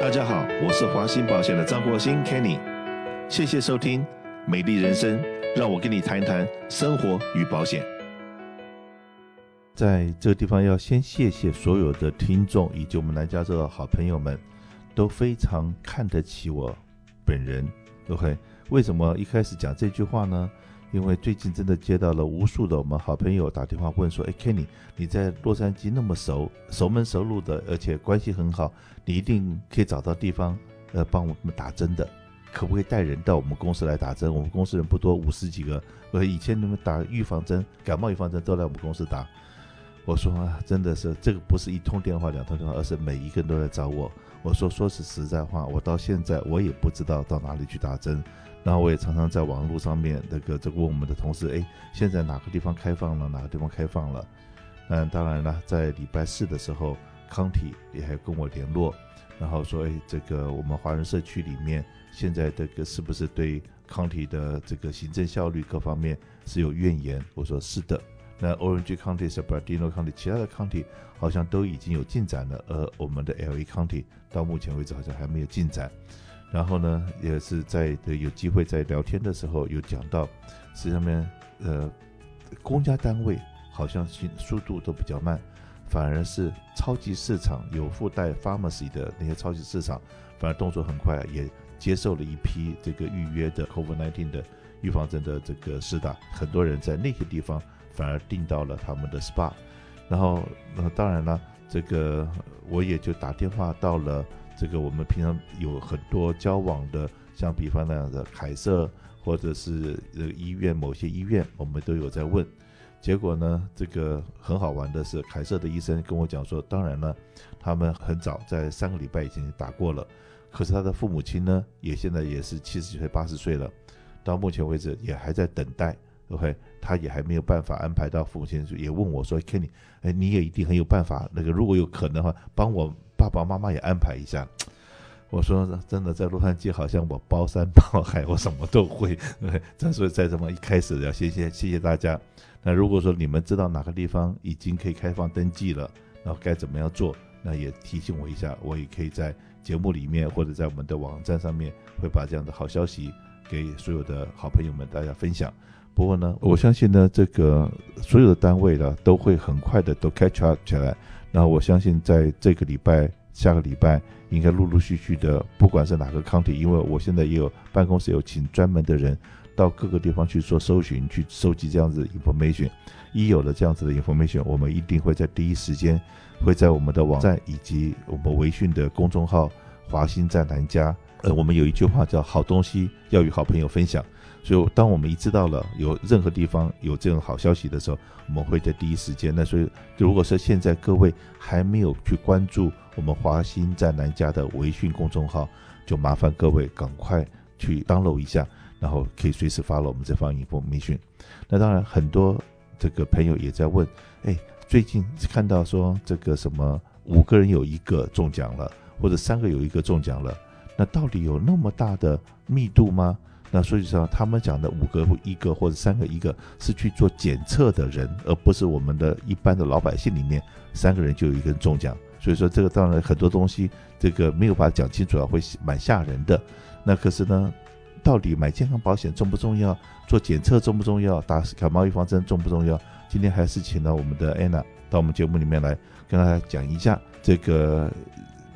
大家好，我是华兴保险的张国兴 Kenny，谢谢收听美丽人生，让我跟你谈一谈生活与保险。在这个地方要先谢谢所有的听众以及我们南加州的好朋友们，都非常看得起我本人。OK，为什么一开始讲这句话呢？因为最近真的接到了无数的我们好朋友打电话问说：“哎，Kenny，你在洛杉矶那么熟，熟门熟路的，而且关系很好，你一定可以找到地方，呃，帮我们打针的，可不可以带人到我们公司来打针？我们公司人不多，五十几个。呃，以前你们打预防针、感冒预防针都来我们公司打。我说啊，真的是这个不是一通电话、两通电话，而是每一个人都来找我。我说，说是实在话，我到现在我也不知道到哪里去打针。”然后我也常常在网络上面那个这个问我们的同事，哎，现在哪个地方开放了？哪个地方开放了？嗯，当然了，在礼拜四的时候，康体也还跟我联络，然后说，哎，这个我们华人社区里面现在这个是不是对康体的这个行政效率各方面是有怨言？我说是的。那 Orange County、San Bernardino County 其他的 county 好像都已经有进展了，而我们的 LA County 到目前为止好像还没有进展。然后呢，也是在有机会在聊天的时候有讲到，实际上面呃，公家单位好像速速度都比较慢，反而是超级市场有附带 pharmacy 的那些超级市场，反而动作很快，也接受了一批这个预约的 COVID-19 的预防针的这个施打，很多人在那些地方反而订到了他们的 SPA，然后那当然了，这个我也就打电话到了。这个我们平常有很多交往的，像比方那样的凯瑟，或者是呃医院某些医院，我们都有在问。结果呢，这个很好玩的是，凯瑟的医生跟我讲说，当然了，他们很早在三个礼拜以前打过了，可是他的父母亲呢，也现在也是七十几岁、八十岁了，到目前为止也还在等待，OK，他也还没有办法安排到父母亲，也问我说，Kenny，哎，你也一定很有办法，那个如果有可能的话，帮我。爸爸妈妈也安排一下，我说真的，在洛杉矶好像我包山包海，我什么都会。再说在这么一开始要谢谢谢谢大家。那如果说你们知道哪个地方已经可以开放登记了，然后该怎么样做，那也提醒我一下，我也可以在节目里面或者在我们的网站上面会把这样的好消息给所有的好朋友们大家分享。不过呢，我相信呢，这个所有的单位呢都会很快的都 catch up 起来。然后我相信，在这个礼拜、下个礼拜，应该陆陆续续的，不管是哪个 county，因为我现在也有办公室有请专门的人到各个地方去做搜寻，去收集这样子的 information。一有了这样子的 information，我们一定会在第一时间会在我们的网站以及我们微讯的公众号“华兴在南加”。呃，我们有一句话叫“好东西要与好朋友分享”。所以，当我们一知道了有任何地方有这种好消息的时候，我们会在第一时间。那所以，如果说现在各位还没有去关注我们华新在南家的微讯公众号，就麻烦各位赶快去 download 一下，然后可以随时 follow 我们这方 information。那当然，很多这个朋友也在问，哎，最近看到说这个什么五个人有一个中奖了，或者三个有一个中奖了，那到底有那么大的密度吗？那所以说，他们讲的五个一个或者三个一个是去做检测的人，而不是我们的一般的老百姓里面三个人就有一个人中奖。所以说，这个当然很多东西，这个没有把它讲清楚啊，会蛮吓人的。那可是呢，到底买健康保险重不重要？做检测重不重要？打感冒预防针重不重要？今天还是请到我们的 Anna 到我们节目里面来跟大家讲一下这个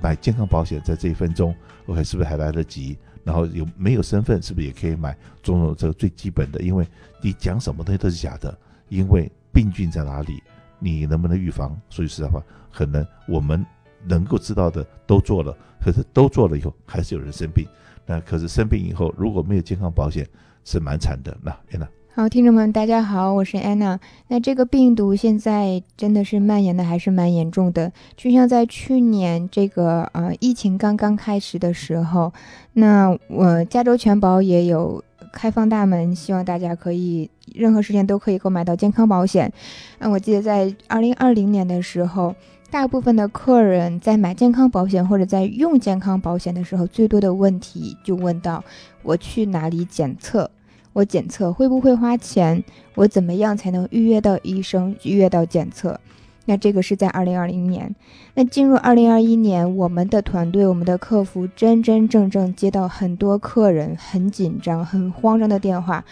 买健康保险，在这一分钟，OK，是不是还来得及？然后有没有身份，是不是也可以买？种种这个最基本的，因为你讲什么东西都是假的，因为病菌在哪里，你能不能预防？说句实在话，可能我们能够知道的都做了，可是都做了以后，还是有人生病。那可是生病以后，如果没有健康保险，是蛮惨的。那，安娜。好，听众们，大家好，我是安娜。那这个病毒现在真的是蔓延的还是蛮严重的，就像在去年这个呃疫情刚刚开始的时候，那我、加州全保也有开放大门，希望大家可以任何时间都可以购买到健康保险。那我记得在二零二零年的时候，大部分的客人在买健康保险或者在用健康保险的时候，最多的问题就问到我去哪里检测。我检测会不会花钱？我怎么样才能预约到医生、预约到检测？那这个是在二零二零年。那进入二零二一年，我们的团队、我们的客服真真正正接到很多客人很紧张、很慌张的电话。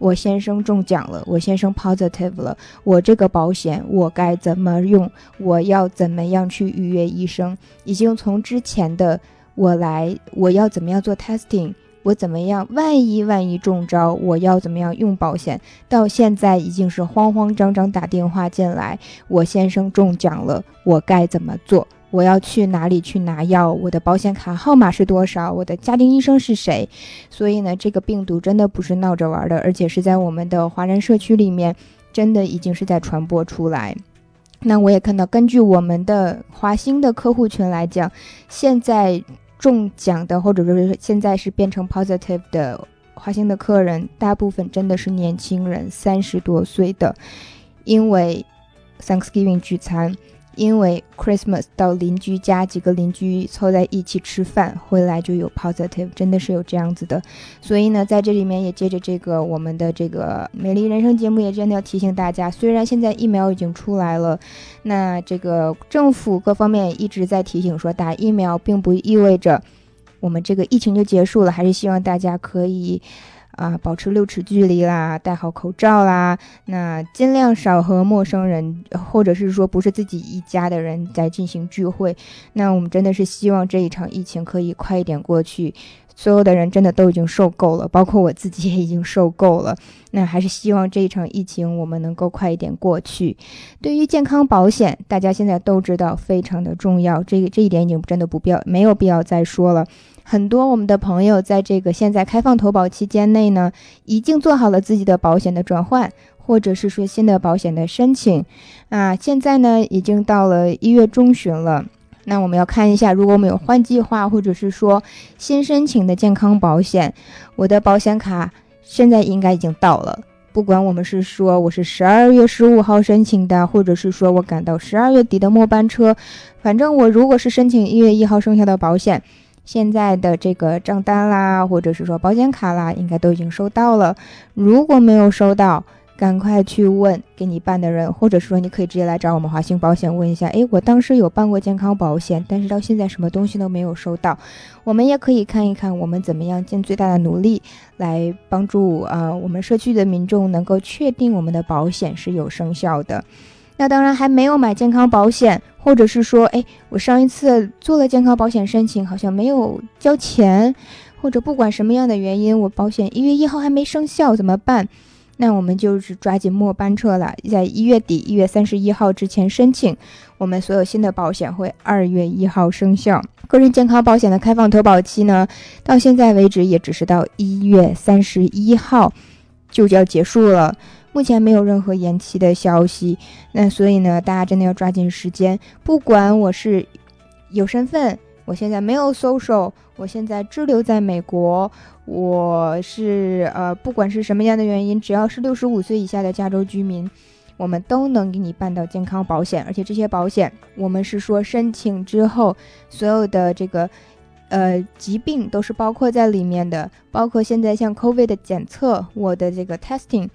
我先生中奖了，我先生 positive 了，我这个保险我该怎么用？我要怎么样去预约医生？已经从之前的我来，我要怎么样做 testing？我怎么样？万一万一中招，我要怎么样用保险？到现在已经是慌慌张张打电话进来，我先生中奖了，我该怎么做？我要去哪里去拿药？我的保险卡号码是多少？我的家庭医生是谁？所以呢，这个病毒真的不是闹着玩的，而且是在我们的华人社区里面，真的已经是在传播出来。那我也看到，根据我们的华兴的客户群来讲，现在。中奖的，或者说是现在是变成 positive 的花心的客人，大部分真的是年轻人，三十多岁的，因为 Thanksgiving 聚餐。因为 Christmas 到邻居家，几个邻居凑在一起吃饭，回来就有 positive，真的是有这样子的。所以呢，在这里面也借着这个我们的这个美丽人生节目，也真的要提醒大家，虽然现在疫苗已经出来了，那这个政府各方面一直在提醒说，打疫苗并不意味着我们这个疫情就结束了，还是希望大家可以。啊，保持六尺距离啦，戴好口罩啦，那尽量少和陌生人，或者是说不是自己一家的人在进行聚会。那我们真的是希望这一场疫情可以快一点过去。所有的人真的都已经受够了，包括我自己也已经受够了。那还是希望这一场疫情我们能够快一点过去。对于健康保险，大家现在都知道非常的重要，这个这一点已经真的不必要，没有必要再说了。很多我们的朋友在这个现在开放投保期间内呢，已经做好了自己的保险的转换，或者是说新的保险的申请。啊，现在呢已经到了一月中旬了，那我们要看一下，如果我们有换计划，或者是说新申请的健康保险，我的保险卡现在应该已经到了。不管我们是说我是十二月十五号申请的，或者是说我赶到十二月底的末班车，反正我如果是申请一月一号生效的保险。现在的这个账单啦，或者是说保险卡啦，应该都已经收到了。如果没有收到，赶快去问给你办的人，或者是说你可以直接来找我们华兴保险问一下。诶，我当时有办过健康保险，但是到现在什么东西都没有收到。我们也可以看一看，我们怎么样尽最大的努力来帮助啊、我们社区的民众能够确定我们的保险是有生效的。那当然还没有买健康保险，或者是说，哎，我上一次做了健康保险申请，好像没有交钱，或者不管什么样的原因，我保险一月一号还没生效，怎么办？那我们就是抓紧末班车了，在一月底一月三十一号之前申请，我们所有新的保险会二月一号生效。个人健康保险的开放投保期呢，到现在为止也只是到一月三十一号就要结束了。目前没有任何延期的消息，那所以呢，大家真的要抓紧时间。不管我是有身份，我现在没有 social，我现在滞留在美国，我是呃，不管是什么样的原因，只要是六十五岁以下的加州居民，我们都能给你办到健康保险。而且这些保险，我们是说申请之后，所有的这个呃疾病都是包括在里面的，包括现在像 COVID 的检测，我的这个 testing。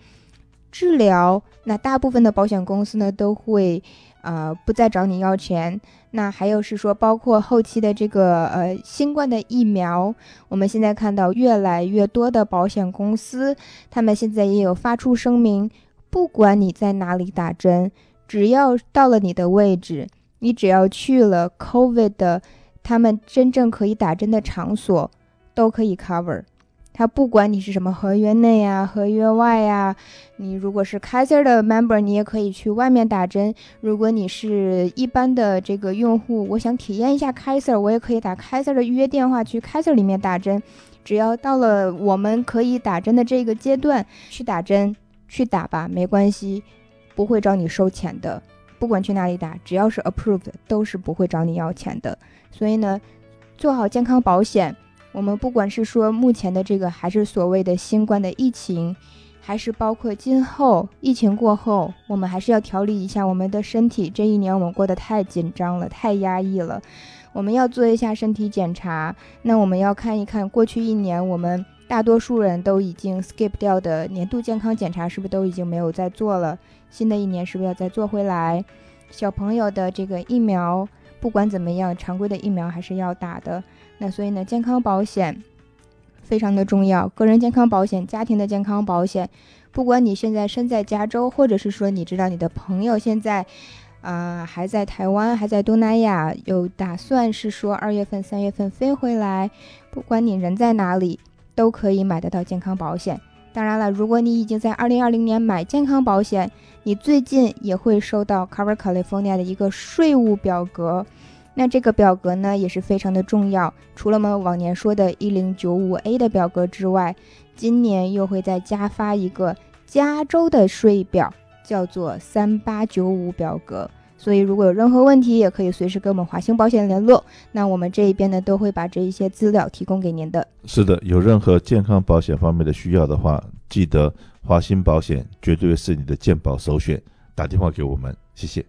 治疗，那大部分的保险公司呢都会，呃，不再找你要钱。那还有是说，包括后期的这个呃新冠的疫苗，我们现在看到越来越多的保险公司，他们现在也有发出声明，不管你在哪里打针，只要到了你的位置，你只要去了 COVID 的他们真正可以打针的场所，都可以 cover。他不管你是什么合约内呀、合约外呀、你如果是 Kaiser 的 member，你也可以去外面打针。如果你是一般的这个用户，我想体验一下 Kaiser，我也可以打 Kaiser 的预约电话去 Kaiser 里面打针。只要到了我们可以打针的这个阶段，去打针，去打吧，没关系，不会找你收钱的。不管去哪里打，只要是 approved，都是不会找你要钱的。所以呢，做好健康保险。我们不管是说目前的这个，还是所谓的新冠的疫情，还是包括今后疫情过后，我们还是要调理一下我们的身体。这一年我们过得太紧张了，太压抑了，我们要做一下身体检查。那我们要看一看过去一年我们大多数人都已经 skip 掉的年度健康检查，是不是都已经没有再做了？新的一年是不是要再做回来？小朋友的这个疫苗，不管怎么样，常规的疫苗还是要打的。那所以呢，健康保险非常的重要，个人健康保险、家庭的健康保险，不管你现在身在加州，或者是说你知道你的朋友现在。啊、还在台湾，还在东南亚，有打算是说二月份、三月份飞回来。不管你人在哪里，都可以买得到健康保险。当然了，如果你已经在二零二零年买健康保险，你最近也会收到 Cover California 的一个税务表格。那这个表格呢，也是非常的重要。除了我们往年说的 1095A 的表格之外，今年又会再加发一个加州的税表。叫做三八九五表格，所以如果有任何问题，也可以随时跟我们华兴保险联络。那我们这一边呢，都会把这一些资料提供给您的。是的，有任何健康保险方面的需要的话，记得华兴保险绝对是你的健保首选，打电话给我们，谢谢。